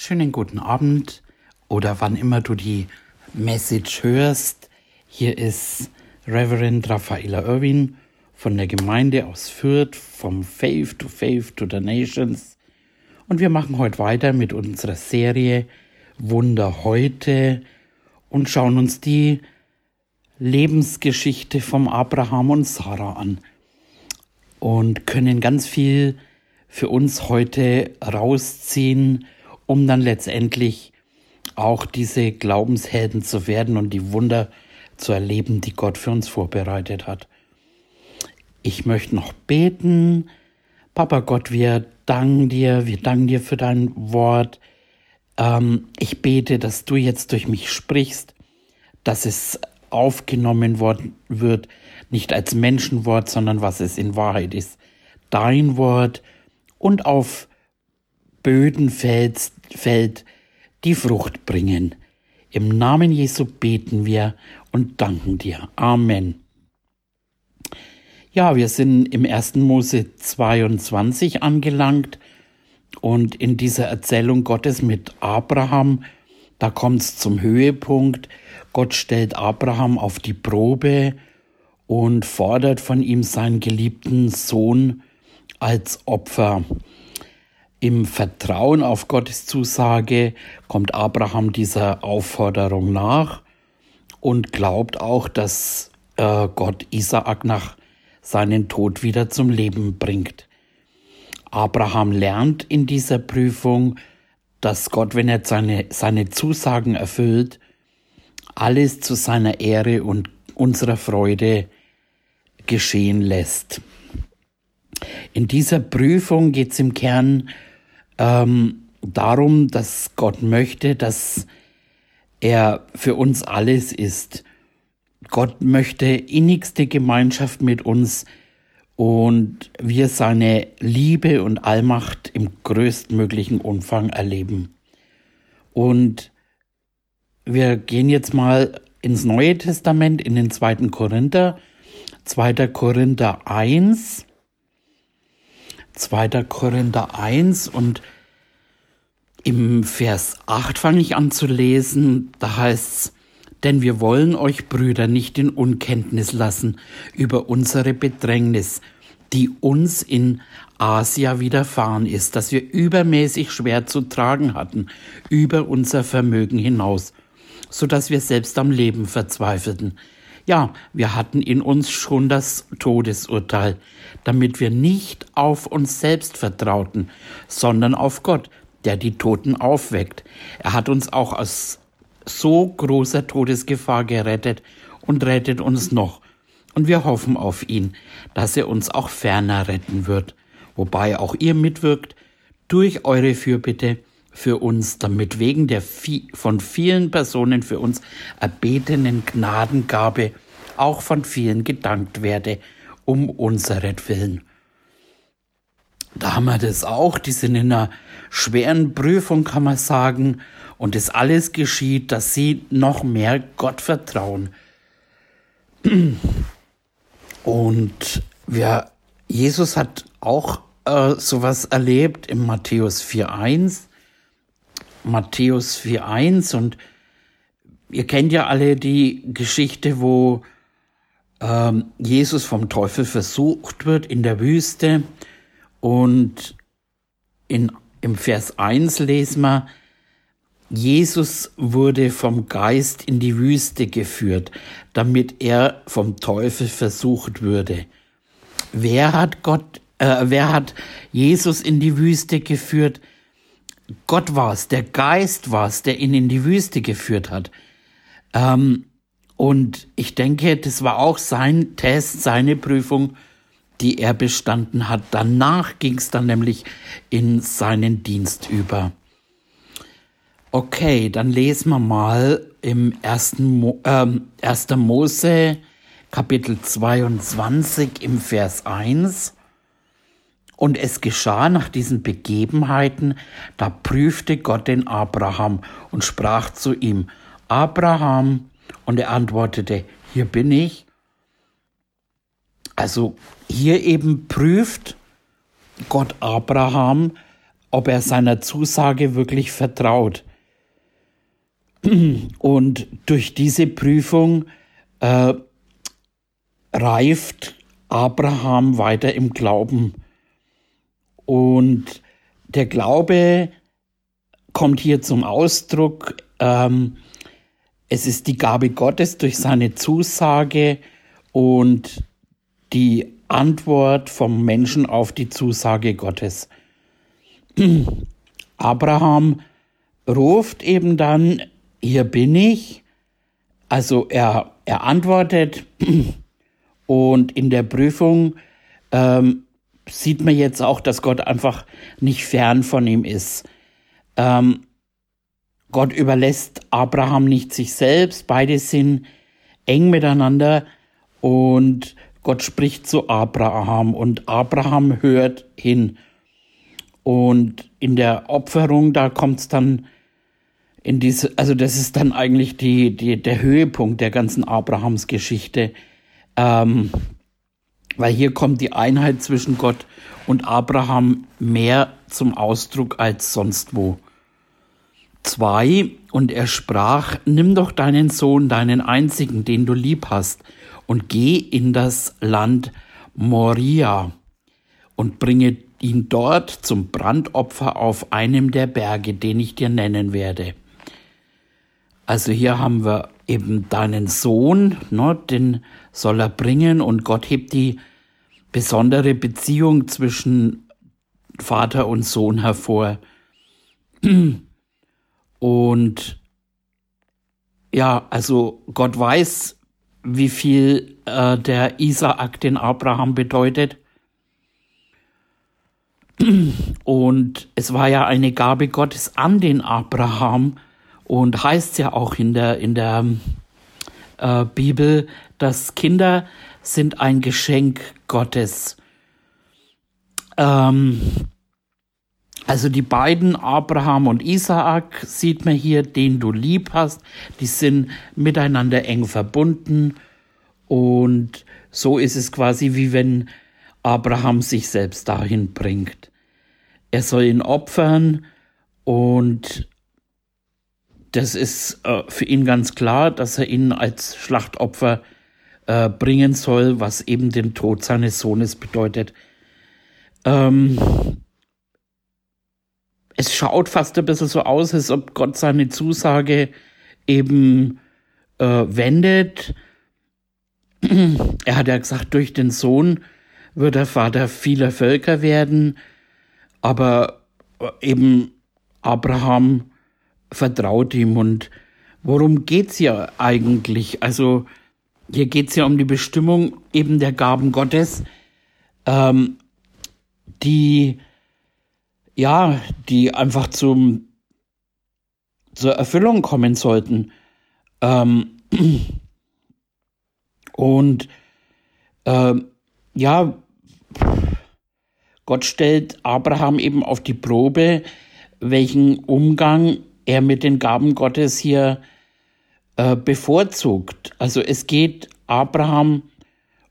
Schönen guten Abend oder wann immer du die Message hörst. Hier ist Reverend Raffaella Irwin von der Gemeinde aus Fürth, vom Faith to Faith to the Nations. Und wir machen heute weiter mit unserer Serie Wunder heute und schauen uns die Lebensgeschichte vom Abraham und Sarah an und können ganz viel für uns heute rausziehen, um dann letztendlich auch diese Glaubenshelden zu werden und die Wunder zu erleben, die Gott für uns vorbereitet hat. Ich möchte noch beten. Papa Gott, wir danken dir, wir danken dir für dein Wort. Ähm, ich bete, dass du jetzt durch mich sprichst, dass es aufgenommen worden wird, nicht als Menschenwort, sondern was es in Wahrheit ist. Dein Wort und auf Böden fällt, fällt, die Frucht bringen. Im Namen Jesu beten wir und danken dir. Amen. Ja, wir sind im 1. Mose 22 angelangt und in dieser Erzählung Gottes mit Abraham, da kommt es zum Höhepunkt. Gott stellt Abraham auf die Probe und fordert von ihm seinen geliebten Sohn als Opfer. Im Vertrauen auf Gottes Zusage kommt Abraham dieser Aufforderung nach und glaubt auch, dass äh, Gott Isaak nach seinem Tod wieder zum Leben bringt. Abraham lernt in dieser Prüfung, dass Gott, wenn er seine, seine Zusagen erfüllt, alles zu seiner Ehre und unserer Freude geschehen lässt. In dieser Prüfung geht es im Kern ähm, darum, dass Gott möchte, dass er für uns alles ist. Gott möchte innigste Gemeinschaft mit uns und wir seine Liebe und Allmacht im größtmöglichen Umfang erleben. Und wir gehen jetzt mal ins Neue Testament, in den zweiten Korinther, 2. Korinther 1. 2. Korinther 1 und im Vers 8 fange ich an zu lesen, da heißt es, denn wir wollen euch Brüder nicht in Unkenntnis lassen über unsere Bedrängnis, die uns in Asia widerfahren ist, dass wir übermäßig schwer zu tragen hatten, über unser Vermögen hinaus, so dass wir selbst am Leben verzweifelten. Ja, wir hatten in uns schon das Todesurteil, damit wir nicht auf uns selbst vertrauten, sondern auf Gott, der die Toten aufweckt. Er hat uns auch aus so großer Todesgefahr gerettet und rettet uns noch. Und wir hoffen auf ihn, dass er uns auch ferner retten wird, wobei auch ihr mitwirkt durch eure Fürbitte für uns, damit wegen der von vielen Personen für uns erbetenen Gnadengabe auch von vielen gedankt werde, um unseretwillen. Da haben wir das auch, die sind in einer schweren Prüfung, kann man sagen, und das alles geschieht, dass sie noch mehr Gott vertrauen. Und wir, Jesus hat auch äh, sowas erlebt im Matthäus 4.1. Matthäus 4.1 und ihr kennt ja alle die Geschichte, wo ähm, Jesus vom Teufel versucht wird in der Wüste und in, im Vers 1 lesen wir, Jesus wurde vom Geist in die Wüste geführt, damit er vom Teufel versucht würde. Wer hat Gott, äh, wer hat Jesus in die Wüste geführt? Gott war es, der Geist war es, der ihn in die Wüste geführt hat. Ähm, und ich denke, das war auch sein Test, seine Prüfung, die er bestanden hat. Danach ging es dann nämlich in seinen Dienst über. Okay, dann lesen wir mal im 1. Mo äh, 1. Mose Kapitel 22 im Vers 1. Und es geschah nach diesen Begebenheiten, da prüfte Gott den Abraham und sprach zu ihm, Abraham, und er antwortete, hier bin ich. Also hier eben prüft Gott Abraham, ob er seiner Zusage wirklich vertraut. Und durch diese Prüfung äh, reift Abraham weiter im Glauben. Und der Glaube kommt hier zum Ausdruck. Ähm, es ist die Gabe Gottes durch seine Zusage und die Antwort vom Menschen auf die Zusage Gottes. Abraham ruft eben dann, hier bin ich. Also er, er antwortet und in der Prüfung ähm, sieht man jetzt auch, dass Gott einfach nicht fern von ihm ist. Ähm, Gott überlässt Abraham nicht sich selbst, beide sind eng miteinander und Gott spricht zu Abraham und Abraham hört hin. Und in der Opferung, da kommt es dann in diese, also das ist dann eigentlich die, die, der Höhepunkt der ganzen Abrahams-Geschichte. Ähm, weil hier kommt die Einheit zwischen Gott und Abraham mehr zum Ausdruck als sonst wo. Zwei, und er sprach, nimm doch deinen Sohn, deinen einzigen, den du lieb hast, und geh in das Land Moria und bringe ihn dort zum Brandopfer auf einem der Berge, den ich dir nennen werde. Also hier haben wir eben deinen Sohn, ne, den soll er bringen und Gott hebt die besondere Beziehung zwischen Vater und Sohn hervor. Und ja, also Gott weiß, wie viel äh, der Isaak den Abraham bedeutet. Und es war ja eine Gabe Gottes an den Abraham und heißt ja auch in der, in der äh, Bibel, dass Kinder sind ein Geschenk Gottes. Ähm, also die beiden, Abraham und Isaak, sieht man hier, den du lieb hast. Die sind miteinander eng verbunden. Und so ist es quasi wie wenn Abraham sich selbst dahin bringt. Er soll ihn opfern und das ist äh, für ihn ganz klar, dass er ihn als Schlachtopfer äh, bringen soll, was eben den Tod seines Sohnes bedeutet. Ähm, es schaut fast ein bisschen so aus, als ob Gott seine Zusage eben äh, wendet. Er hat ja gesagt, durch den Sohn wird der Vater vieler Völker werden, aber eben Abraham vertraut ihm und worum geht's ja eigentlich? Also hier geht's ja um die Bestimmung eben der Gaben Gottes, ähm, die ja, die einfach zum, zur Erfüllung kommen sollten. Ähm, und äh, ja, Gott stellt Abraham eben auf die Probe, welchen Umgang er mit den Gaben Gottes hier äh, bevorzugt. Also es geht Abraham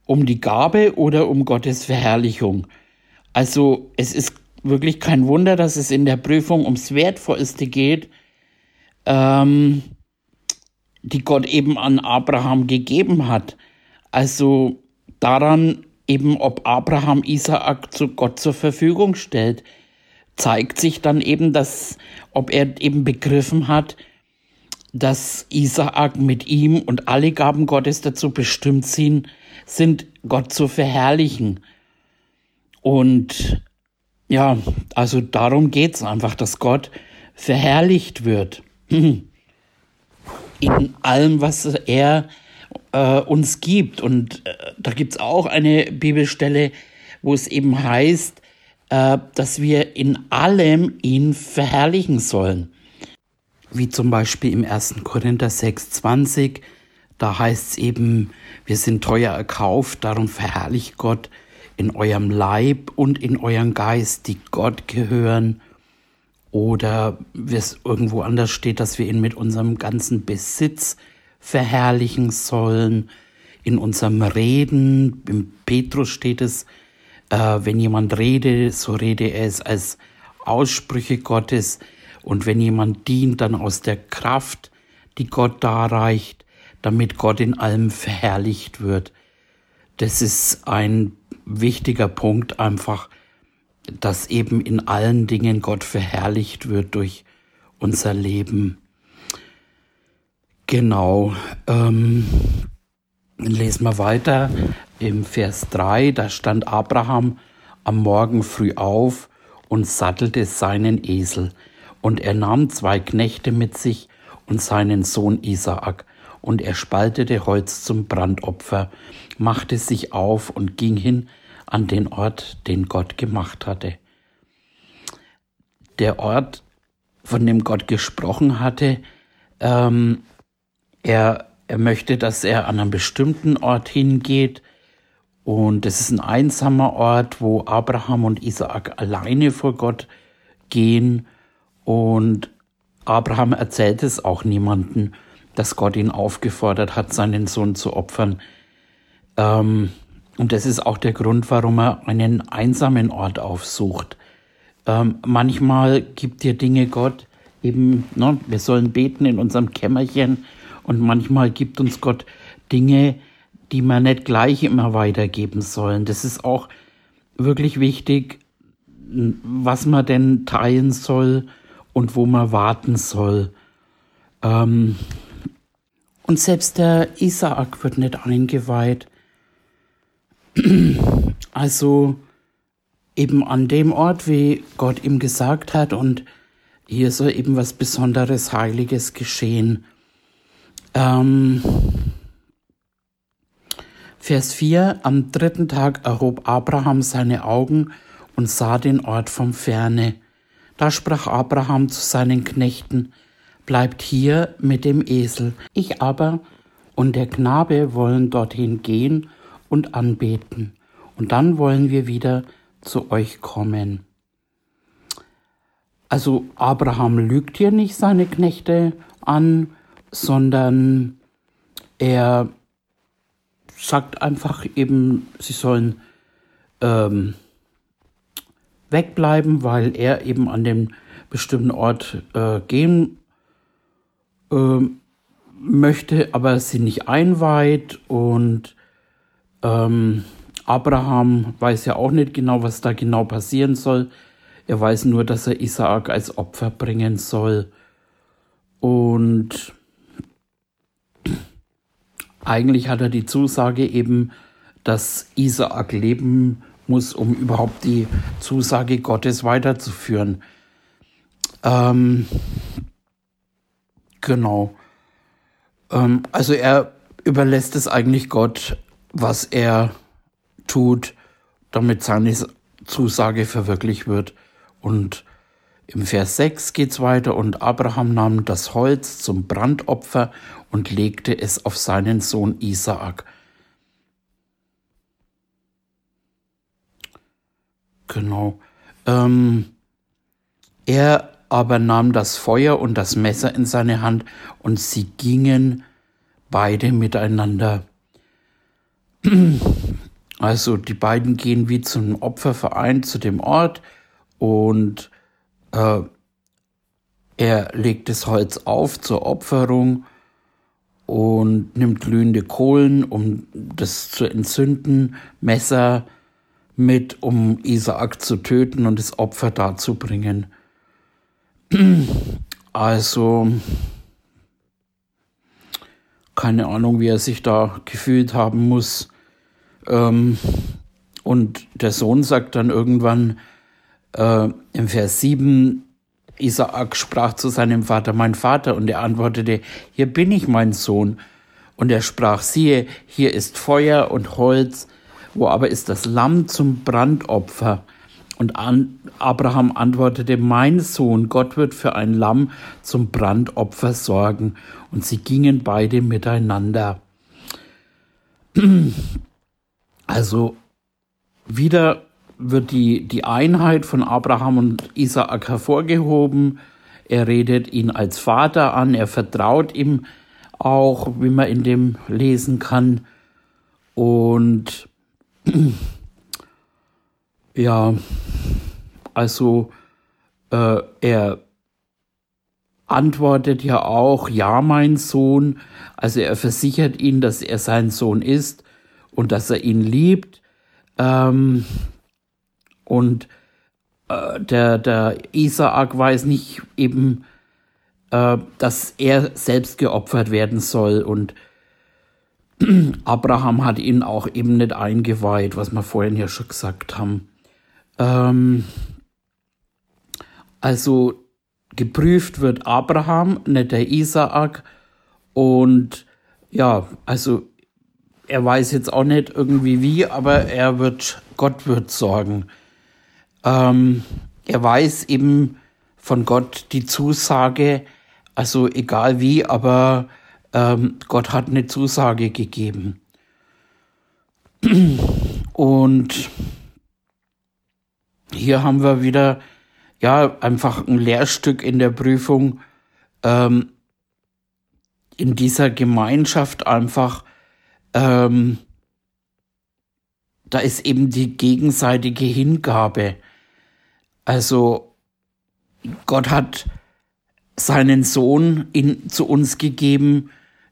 um die Gabe oder um Gottes Verherrlichung. Also es ist wirklich kein Wunder, dass es in der Prüfung ums Wertvollste geht, ähm, die Gott eben an Abraham gegeben hat. Also daran eben, ob Abraham Isaak zu Gott zur Verfügung stellt, zeigt sich dann eben, dass, ob er eben begriffen hat, dass Isaak mit ihm und alle Gaben Gottes dazu bestimmt sind, sind Gott zu verherrlichen. Und ja, also darum geht's einfach, dass Gott verherrlicht wird. In allem, was er äh, uns gibt. Und äh, da gibt's auch eine Bibelstelle, wo es eben heißt, äh, dass wir in allem ihn verherrlichen sollen. Wie zum Beispiel im 1. Korinther 6,20, da heißt es eben, wir sind teuer erkauft, darum verherrlicht Gott in eurem Leib und in euren Geist, die Gott gehören, oder wie es irgendwo anders steht, dass wir ihn mit unserem ganzen Besitz verherrlichen sollen, in unserem Reden, im Petrus steht es, äh, wenn jemand rede, so rede er es als Aussprüche Gottes und wenn jemand dient, dann aus der Kraft, die Gott darreicht, damit Gott in allem verherrlicht wird. Das ist ein wichtiger Punkt einfach, dass eben in allen Dingen Gott verherrlicht wird durch unser Leben. Genau. Ähm, lesen wir weiter im Vers 3, da stand Abraham am Morgen früh auf und sattelte seinen Esel. Und er nahm zwei Knechte mit sich und seinen Sohn Isaak, und er spaltete Holz zum Brandopfer, machte sich auf und ging hin an den Ort, den Gott gemacht hatte. Der Ort, von dem Gott gesprochen hatte, ähm, er, er möchte, dass er an einen bestimmten Ort hingeht, und es ist ein einsamer Ort, wo Abraham und Isaak alleine vor Gott gehen. Und Abraham erzählt es auch niemanden, dass Gott ihn aufgefordert hat, seinen Sohn zu opfern. Ähm, und das ist auch der Grund, warum er einen einsamen Ort aufsucht. Ähm, manchmal gibt dir Dinge Gott eben, ne, wir sollen beten in unserem Kämmerchen und manchmal gibt uns Gott Dinge, die man nicht gleich immer weitergeben sollen. Das ist auch wirklich wichtig, was man denn teilen soll und wo man warten soll. Ähm und selbst der Isaak wird nicht eingeweiht. Also eben an dem Ort, wie Gott ihm gesagt hat, und hier soll eben was Besonderes, Heiliges geschehen. Ähm Vers 4 Am dritten Tag erhob Abraham seine Augen und sah den Ort vom Ferne. Da sprach Abraham zu seinen Knechten, Bleibt hier mit dem Esel, ich aber und der Knabe wollen dorthin gehen und anbeten, und dann wollen wir wieder zu euch kommen. Also Abraham lügt hier nicht seine Knechte an, sondern er sagt einfach eben, sie sollen ähm, wegbleiben, weil er eben an den bestimmten Ort äh, gehen äh, möchte, aber sie nicht einweiht und ähm, Abraham weiß ja auch nicht genau, was da genau passieren soll. Er weiß nur, dass er Isaak als Opfer bringen soll. Und eigentlich hat er die Zusage eben, dass Isaak leben muss, um überhaupt die Zusage Gottes weiterzuführen. Ähm, genau. Ähm, also er überlässt es eigentlich Gott, was er tut, damit seine Zusage verwirklicht wird. Und im Vers 6 geht's weiter und Abraham nahm das Holz zum Brandopfer und legte es auf seinen Sohn Isaak. Genau. Ähm, er aber nahm das Feuer und das Messer in seine Hand und sie gingen beide miteinander. Also die beiden gehen wie zum Opferverein zu dem Ort und äh, er legt das Holz auf zur Opferung und nimmt glühende Kohlen, um das zu entzünden, Messer mit, um Isaak zu töten und das Opfer darzubringen. Also, keine Ahnung, wie er sich da gefühlt haben muss. Ähm, und der Sohn sagt dann irgendwann, äh, im Vers 7, Isaak sprach zu seinem Vater, mein Vater, und er antwortete, hier bin ich, mein Sohn. Und er sprach, siehe, hier ist Feuer und Holz, wo aber ist das Lamm zum Brandopfer? Und an, Abraham antwortete, mein Sohn, Gott wird für ein Lamm zum Brandopfer sorgen. Und sie gingen beide miteinander. Also wieder wird die, die Einheit von Abraham und Isaak hervorgehoben. Er redet ihn als Vater an, er vertraut ihm auch, wie man in dem lesen kann. Und ja, also äh, er antwortet ja auch, ja, mein Sohn. Also er versichert ihn, dass er sein Sohn ist und dass er ihn liebt. Ähm, und äh, der, der Isaak weiß nicht eben, äh, dass er selbst geopfert werden soll. Und Abraham hat ihn auch eben nicht eingeweiht, was wir vorhin ja schon gesagt haben. Ähm, also geprüft wird Abraham, nicht der Isaak. Und ja, also er weiß jetzt auch nicht irgendwie wie, aber er wird, Gott wird sorgen. Ähm, er weiß eben von Gott die Zusage, also egal wie, aber ähm, Gott hat eine Zusage gegeben. Und hier haben wir wieder ja einfach ein Lehrstück in der Prüfung ähm, in dieser Gemeinschaft einfach ähm, da ist eben die gegenseitige Hingabe. Also Gott hat seinen Sohn in, zu uns gegeben,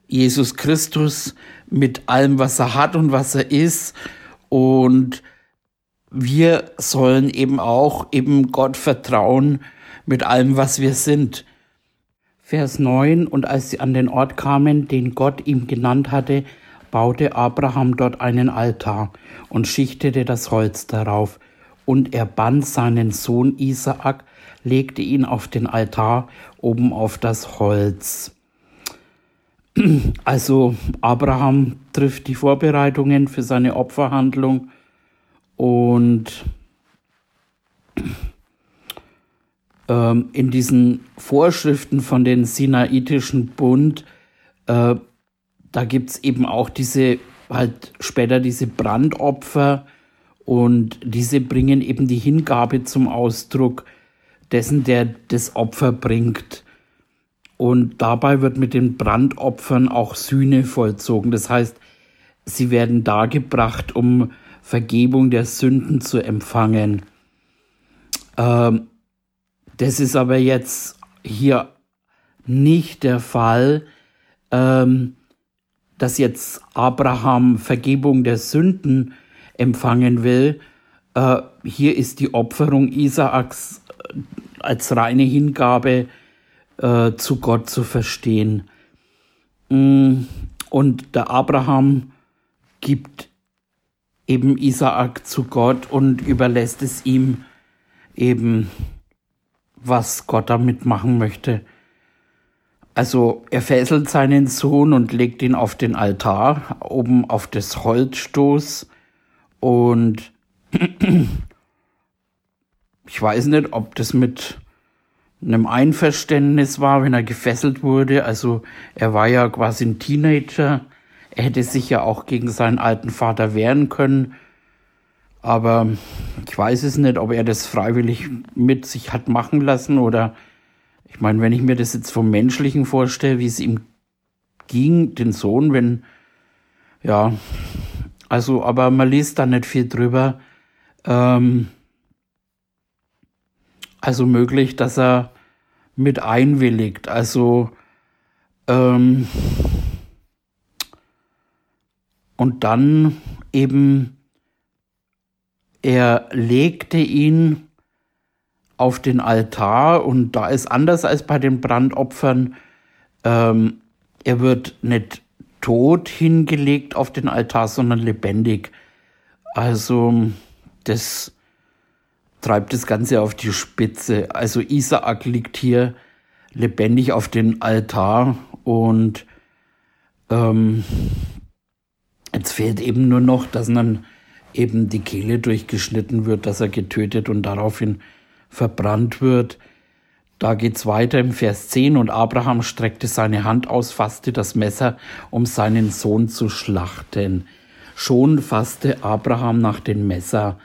Jesus Christus, mit allem, was er hat und was er ist. Und wir sollen eben auch eben Gott vertrauen mit allem, was wir sind. Vers 9, und als sie an den Ort kamen, den Gott ihm genannt hatte, baute Abraham dort einen Altar und schichtete das Holz darauf. Und er band seinen Sohn Isaak, legte ihn auf den Altar oben auf das Holz. Also Abraham trifft die Vorbereitungen für seine Opferhandlung und ähm, in diesen Vorschriften von den Sinaitischen Bund, äh, da gibt's eben auch diese, halt später diese Brandopfer und diese bringen eben die Hingabe zum Ausdruck dessen, der das Opfer bringt. Und dabei wird mit den Brandopfern auch Sühne vollzogen. Das heißt, sie werden dargebracht, um Vergebung der Sünden zu empfangen. Ähm, das ist aber jetzt hier nicht der Fall, ähm, dass jetzt Abraham Vergebung der Sünden empfangen will. Äh, hier ist die Opferung Isaaks äh, als reine Hingabe äh, zu Gott zu verstehen. Mm, und der Abraham gibt eben Isaak zu Gott und überlässt es ihm eben, was Gott damit machen möchte. Also er fesselt seinen Sohn und legt ihn auf den Altar, oben auf das Holzstoß und ich weiß nicht, ob das mit einem Einverständnis war, wenn er gefesselt wurde. Also er war ja quasi ein Teenager er hätte sich ja auch gegen seinen alten Vater wehren können. Aber ich weiß es nicht, ob er das freiwillig mit sich hat machen lassen oder ich meine, wenn ich mir das jetzt vom Menschlichen vorstelle, wie es ihm ging, den Sohn, wenn, ja, also, aber man liest da nicht viel drüber. Ähm, also möglich, dass er mit einwilligt. Also, ähm, und dann eben, er legte ihn auf den Altar und da ist anders als bei den Brandopfern, ähm, er wird nicht tot hingelegt auf den Altar, sondern lebendig. Also das treibt das Ganze auf die Spitze. Also Isaak liegt hier lebendig auf den Altar und ähm, Jetzt fehlt eben nur noch, dass dann eben die Kehle durchgeschnitten wird, dass er getötet und daraufhin verbrannt wird. Da geht's weiter im Vers 10 und Abraham streckte seine Hand aus, fasste das Messer, um seinen Sohn zu schlachten. Schon fasste Abraham nach dem Messer.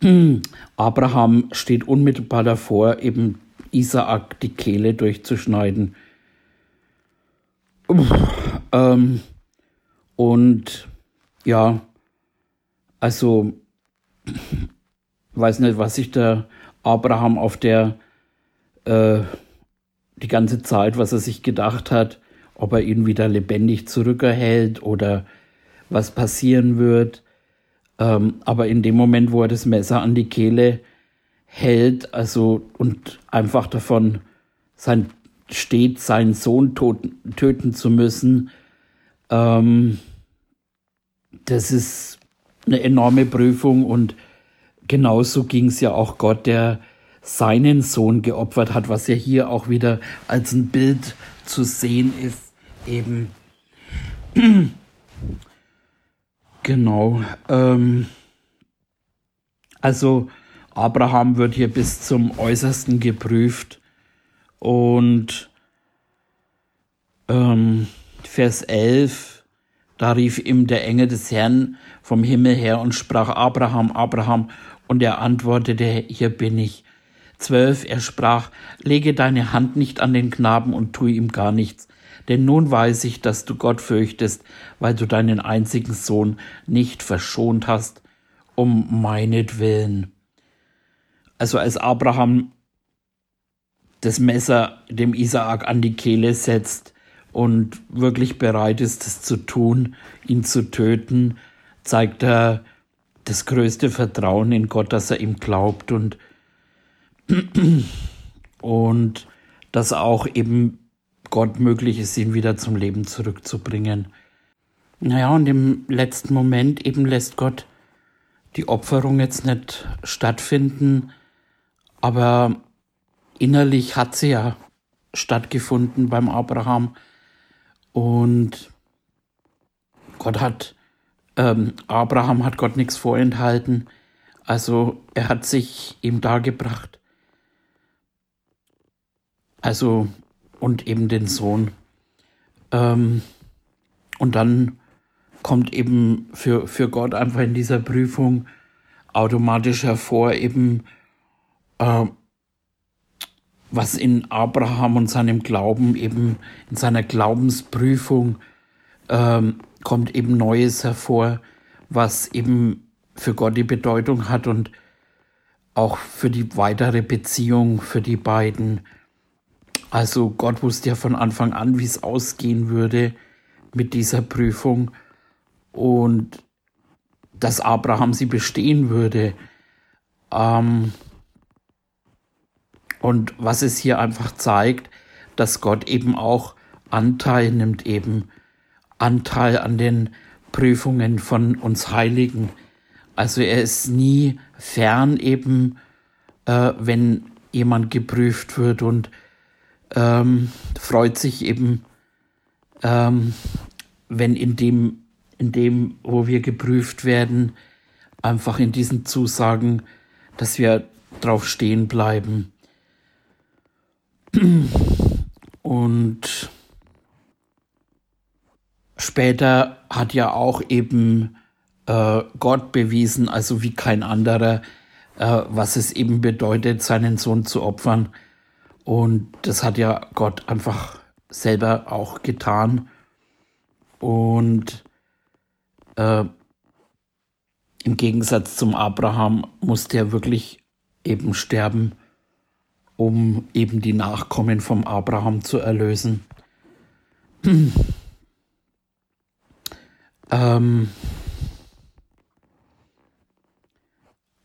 Abraham steht unmittelbar davor, eben Isaak die Kehle durchzuschneiden. Ähm, und ja, also weiß nicht, was sich der Abraham auf der äh, die ganze Zeit, was er sich gedacht hat, ob er ihn wieder lebendig zurückerhält oder was passieren wird. Ähm, aber in dem Moment, wo er das Messer an die Kehle hält, also und einfach davon sein, steht, seinen Sohn toten, töten zu müssen, ähm, das ist eine enorme Prüfung und genauso ging es ja auch Gott, der seinen Sohn geopfert hat, was ja hier auch wieder als ein Bild zu sehen ist, eben. genau. Ähm, also Abraham wird hier bis zum Äußersten geprüft und ähm, Vers 11, da rief ihm der Engel des Herrn vom Himmel her und sprach Abraham, Abraham, und er antwortete, hier bin ich. 12, er sprach, lege deine Hand nicht an den Knaben und tue ihm gar nichts, denn nun weiß ich, dass du Gott fürchtest, weil du deinen einzigen Sohn nicht verschont hast, um meinetwillen. Also als Abraham das Messer dem Isaak an die Kehle setzt und wirklich bereit ist, es zu tun, ihn zu töten, zeigt er das größte Vertrauen in Gott, dass er ihm glaubt und und dass auch eben Gott möglich ist, ihn wieder zum Leben zurückzubringen. Naja, und im letzten Moment eben lässt Gott die Opferung jetzt nicht stattfinden, aber innerlich hat sie ja stattgefunden beim Abraham. Und Gott hat, ähm, Abraham hat Gott nichts vorenthalten, also er hat sich ihm dargebracht, also, und eben den Sohn. Ähm, und dann kommt eben für, für Gott einfach in dieser Prüfung automatisch hervor, eben, äh, was in Abraham und seinem Glauben eben, in seiner Glaubensprüfung, ähm, kommt eben Neues hervor, was eben für Gott die Bedeutung hat und auch für die weitere Beziehung für die beiden. Also Gott wusste ja von Anfang an, wie es ausgehen würde mit dieser Prüfung und dass Abraham sie bestehen würde. Ähm und was es hier einfach zeigt, dass Gott eben auch Anteil nimmt, eben Anteil an den Prüfungen von uns Heiligen. Also er ist nie fern eben, äh, wenn jemand geprüft wird und ähm, freut sich eben, ähm, wenn in dem, in dem, wo wir geprüft werden, einfach in diesen Zusagen, dass wir drauf stehen bleiben. Und später hat ja auch eben äh, Gott bewiesen, also wie kein anderer, äh, was es eben bedeutet, seinen Sohn zu opfern. Und das hat ja Gott einfach selber auch getan. Und äh, im Gegensatz zum Abraham musste er wirklich eben sterben, um eben die Nachkommen vom Abraham zu erlösen. ähm,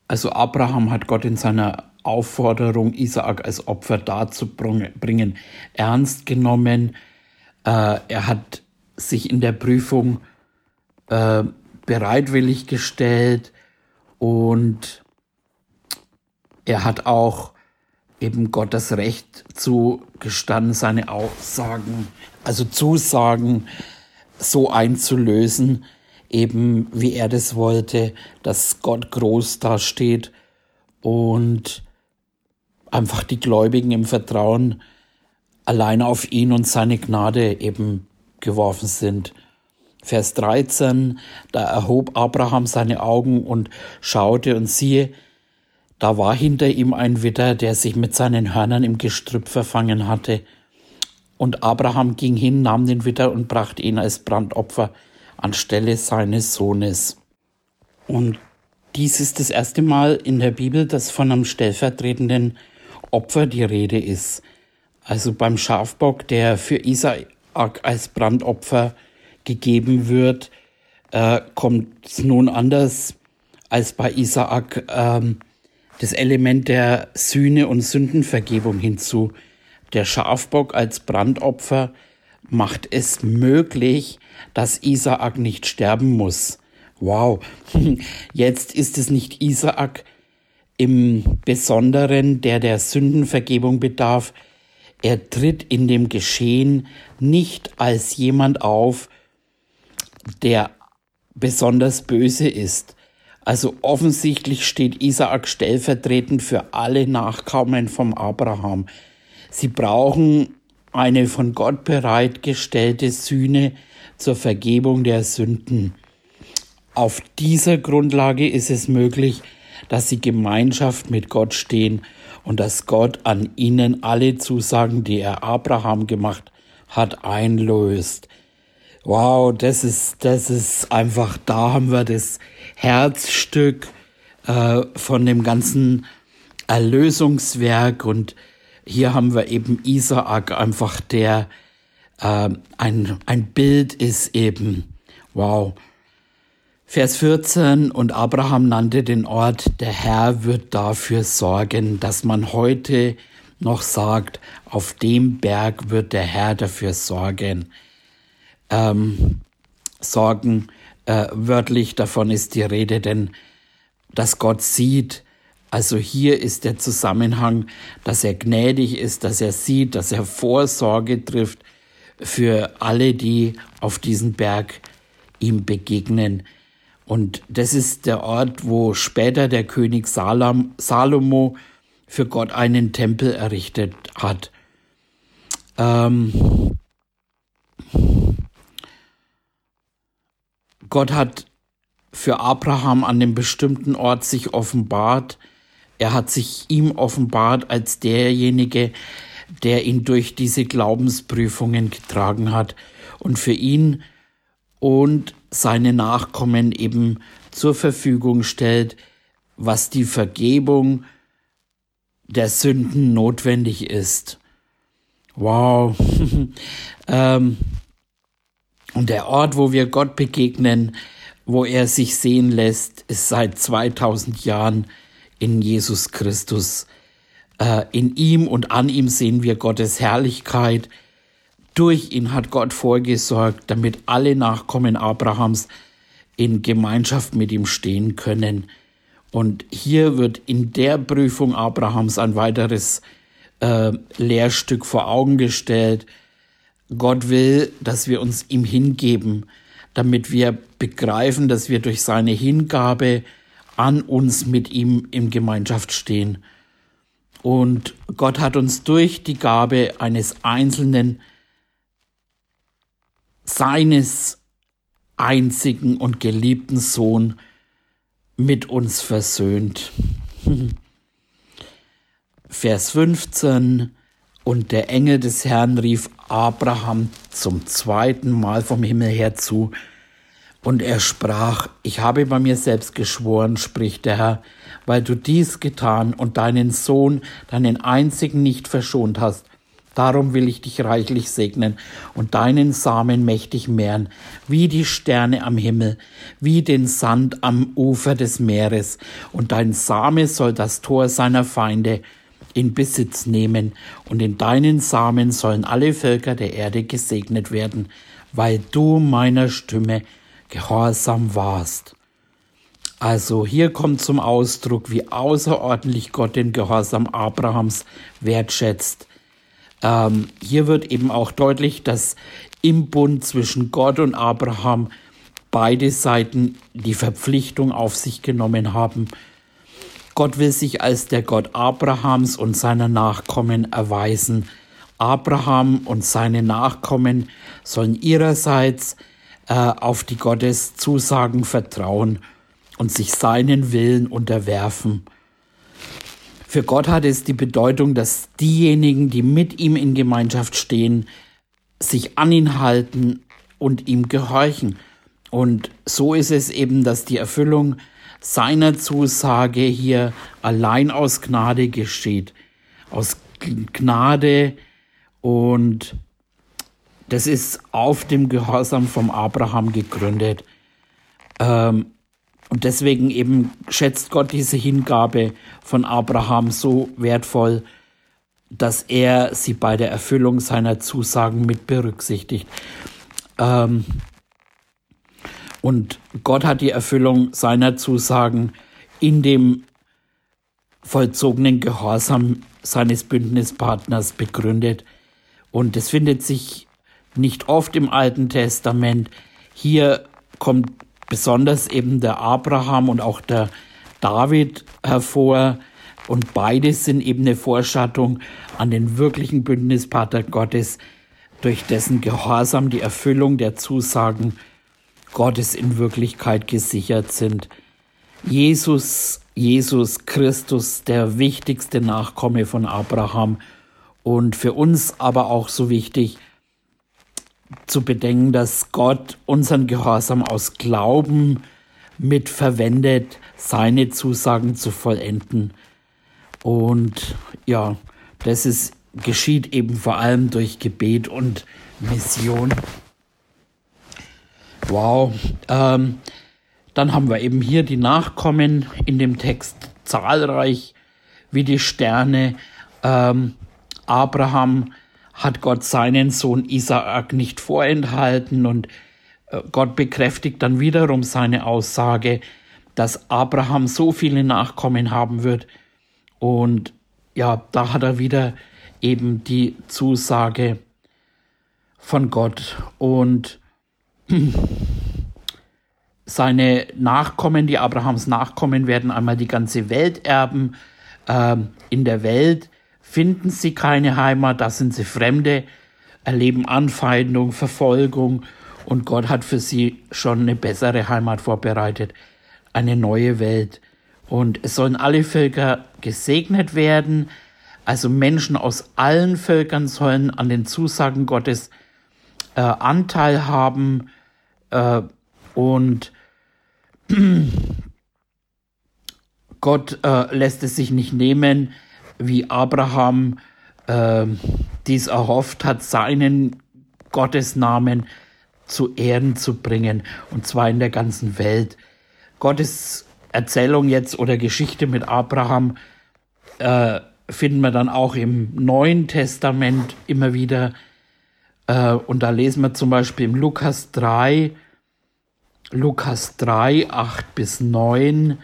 also Abraham hat Gott in seiner Aufforderung, Isaak als Opfer darzubringen, ernst genommen. Äh, er hat sich in der Prüfung äh, bereitwillig gestellt und er hat auch eben Gottes Recht zugestanden, seine Aussagen, also Zusagen so einzulösen, eben wie er das wollte, dass Gott groß dasteht und einfach die Gläubigen im Vertrauen allein auf ihn und seine Gnade eben geworfen sind. Vers 13, da erhob Abraham seine Augen und schaute und siehe, da war hinter ihm ein Widder, der sich mit seinen Hörnern im Gestrüpp verfangen hatte. Und Abraham ging hin, nahm den Widder und brachte ihn als Brandopfer anstelle seines Sohnes. Und Dies ist das erste Mal in der Bibel, dass von einem stellvertretenden Opfer die Rede ist. Also beim Schafbock, der für Isaak als Brandopfer gegeben wird, äh, kommt es nun anders als bei Isaak ähm, das Element der Sühne und Sündenvergebung hinzu. Der Schafbock als Brandopfer macht es möglich, dass Isaak nicht sterben muss. Wow, jetzt ist es nicht Isaak im Besonderen, der der Sündenvergebung bedarf. Er tritt in dem Geschehen nicht als jemand auf, der besonders böse ist. Also offensichtlich steht Isaak stellvertretend für alle Nachkommen vom Abraham. Sie brauchen eine von Gott bereitgestellte Sühne zur Vergebung der Sünden. Auf dieser Grundlage ist es möglich, dass sie Gemeinschaft mit Gott stehen und dass Gott an ihnen alle Zusagen, die er Abraham gemacht hat, einlöst. Wow, das ist, das ist einfach, da haben wir das Herzstück äh, von dem ganzen Erlösungswerk und hier haben wir eben Isaak einfach, der äh, ein, ein Bild ist eben. Wow. Vers 14, und Abraham nannte den Ort, der Herr wird dafür sorgen, dass man heute noch sagt, auf dem Berg wird der Herr dafür sorgen. Ähm, sorgen, äh, wörtlich davon ist die Rede, denn dass Gott sieht, also hier ist der Zusammenhang, dass er gnädig ist, dass er sieht, dass er Vorsorge trifft für alle, die auf diesen Berg ihm begegnen. Und das ist der Ort, wo später der König Salam, Salomo für Gott einen Tempel errichtet hat. Ähm Gott hat für Abraham an dem bestimmten Ort sich offenbart. Er hat sich ihm offenbart als derjenige, der ihn durch diese Glaubensprüfungen getragen hat und für ihn und seine Nachkommen eben zur Verfügung stellt, was die Vergebung der Sünden notwendig ist. Wow. ähm, und der Ort, wo wir Gott begegnen, wo er sich sehen lässt, ist seit 2000 Jahren in Jesus Christus. Äh, in ihm und an ihm sehen wir Gottes Herrlichkeit, durch ihn hat Gott vorgesorgt, damit alle Nachkommen Abrahams in Gemeinschaft mit ihm stehen können. Und hier wird in der Prüfung Abrahams ein weiteres äh, Lehrstück vor Augen gestellt. Gott will, dass wir uns ihm hingeben, damit wir begreifen, dass wir durch seine Hingabe an uns mit ihm in Gemeinschaft stehen. Und Gott hat uns durch die Gabe eines einzelnen seines einzigen und geliebten Sohn mit uns versöhnt. Vers 15 Und der Engel des Herrn rief Abraham zum zweiten Mal vom Himmel her zu, und er sprach, ich habe bei mir selbst geschworen, spricht der Herr, weil du dies getan und deinen Sohn, deinen einzigen nicht verschont hast, Darum will ich dich reichlich segnen und deinen Samen mächtig mehren, wie die Sterne am Himmel, wie den Sand am Ufer des Meeres. Und dein Same soll das Tor seiner Feinde in Besitz nehmen, und in deinen Samen sollen alle Völker der Erde gesegnet werden, weil du meiner Stimme gehorsam warst. Also hier kommt zum Ausdruck, wie außerordentlich Gott den Gehorsam Abrahams wertschätzt. Ähm, hier wird eben auch deutlich, dass im Bund zwischen Gott und Abraham beide Seiten die Verpflichtung auf sich genommen haben. Gott will sich als der Gott Abrahams und seiner Nachkommen erweisen. Abraham und seine Nachkommen sollen ihrerseits äh, auf die Gottes Zusagen vertrauen und sich seinen Willen unterwerfen. Für Gott hat es die Bedeutung, dass diejenigen, die mit ihm in Gemeinschaft stehen, sich an ihn halten und ihm gehorchen. Und so ist es eben, dass die Erfüllung seiner Zusage hier allein aus Gnade geschieht. Aus Gnade und das ist auf dem Gehorsam vom Abraham gegründet. Ähm, und deswegen eben schätzt Gott diese Hingabe von Abraham so wertvoll, dass er sie bei der Erfüllung seiner Zusagen mit berücksichtigt. Ähm, und Gott hat die Erfüllung seiner Zusagen in dem vollzogenen Gehorsam seines Bündnispartners begründet. Und es findet sich nicht oft im Alten Testament. Hier kommt besonders eben der Abraham und auch der David hervor. Und beides sind eben eine Vorschattung an den wirklichen Bündnispartner Gottes, durch dessen Gehorsam die Erfüllung der Zusagen Gottes in Wirklichkeit gesichert sind. Jesus, Jesus Christus, der wichtigste Nachkomme von Abraham und für uns aber auch so wichtig zu bedenken, dass Gott unseren Gehorsam aus Glauben mit verwendet, seine Zusagen zu vollenden. Und ja, das ist, geschieht eben vor allem durch Gebet und Mission. Wow. Ähm, dann haben wir eben hier die Nachkommen in dem Text zahlreich wie die Sterne. Ähm, Abraham hat Gott seinen Sohn Isaak nicht vorenthalten und äh, Gott bekräftigt dann wiederum seine Aussage, dass Abraham so viele Nachkommen haben wird. Und ja, da hat er wieder eben die Zusage von Gott. Und seine Nachkommen, die Abrahams Nachkommen, werden einmal die ganze Welt erben. Ähm, in der Welt finden sie keine Heimat, da sind sie Fremde, erleben Anfeindung, Verfolgung und Gott hat für sie schon eine bessere Heimat vorbereitet, eine neue Welt. Und es sollen alle Völker gesegnet werden, also Menschen aus allen Völkern sollen an den Zusagen Gottes äh, Anteil haben äh, und Gott äh, lässt es sich nicht nehmen, wie Abraham äh, dies erhofft hat, seinen Gottesnamen zu Ehren zu bringen, und zwar in der ganzen Welt. Gottes Erzählung jetzt oder Geschichte mit Abraham äh, finden wir dann auch im Neuen Testament immer wieder. Äh, und da lesen wir zum Beispiel im Lukas 3, Lukas 3, 8 bis 9,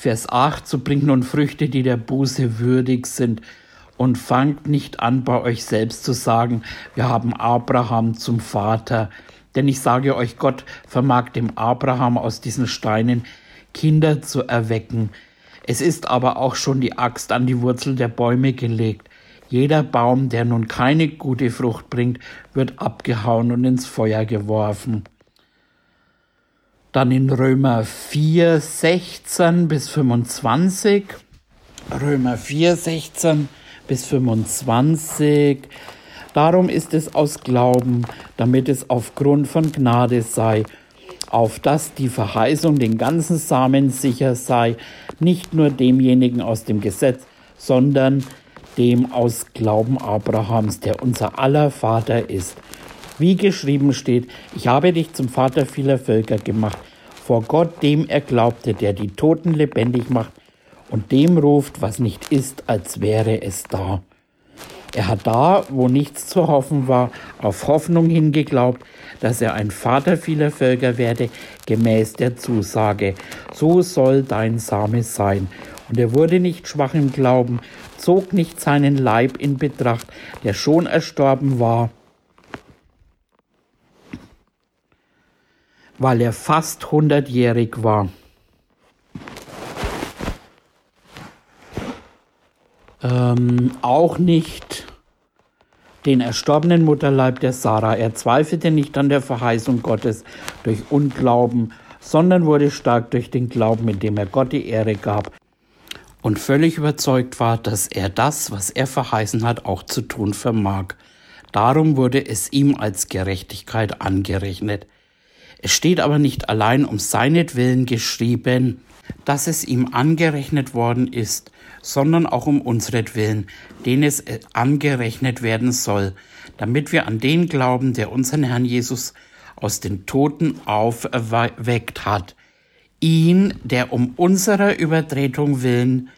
Vers 8, so bringt nun Früchte, die der Buße würdig sind, und fangt nicht an, bei euch selbst zu sagen, wir haben Abraham zum Vater. Denn ich sage euch, Gott vermag dem Abraham aus diesen Steinen Kinder zu erwecken. Es ist aber auch schon die Axt an die Wurzel der Bäume gelegt. Jeder Baum, der nun keine gute Frucht bringt, wird abgehauen und ins Feuer geworfen. Dann in Römer 4, 16 bis 25. Römer 4, 16 bis 25. Darum ist es aus Glauben, damit es aufgrund von Gnade sei, auf dass die Verheißung den ganzen Samen sicher sei, nicht nur demjenigen aus dem Gesetz, sondern dem aus Glauben Abrahams, der unser aller Vater ist. Wie geschrieben steht, ich habe dich zum Vater vieler Völker gemacht, vor Gott, dem er glaubte, der die Toten lebendig macht und dem ruft, was nicht ist, als wäre es da. Er hat da, wo nichts zu hoffen war, auf Hoffnung hingeglaubt, dass er ein Vater vieler Völker werde, gemäß der Zusage. So soll dein Same sein. Und er wurde nicht schwach im Glauben, zog nicht seinen Leib in Betracht, der schon erstorben war, weil er fast hundertjährig war. Ähm, auch nicht den erstorbenen Mutterleib der Sarah. Er zweifelte nicht an der Verheißung Gottes durch Unglauben, sondern wurde stark durch den Glauben, mit dem er Gott die Ehre gab und völlig überzeugt war, dass er das, was er verheißen hat, auch zu tun vermag. Darum wurde es ihm als Gerechtigkeit angerechnet. Es steht aber nicht allein um seinetwillen geschrieben, dass es ihm angerechnet worden ist, sondern auch um unsretwillen, denen es angerechnet werden soll, damit wir an den glauben, der unseren Herrn Jesus aus den Toten aufweckt hat, ihn, der um unserer Übertretung willen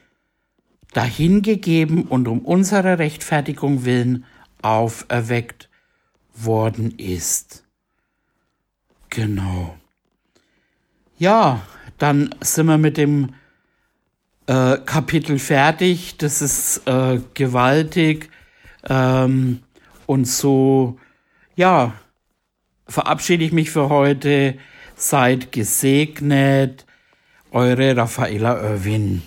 dahingegeben und um unserer Rechtfertigung willen auferweckt worden ist. Genau. Ja, dann sind wir mit dem äh, Kapitel fertig. Das ist äh, gewaltig. Ähm, und so, ja, verabschiede ich mich für heute. Seid gesegnet. Eure Raffaella Irwin.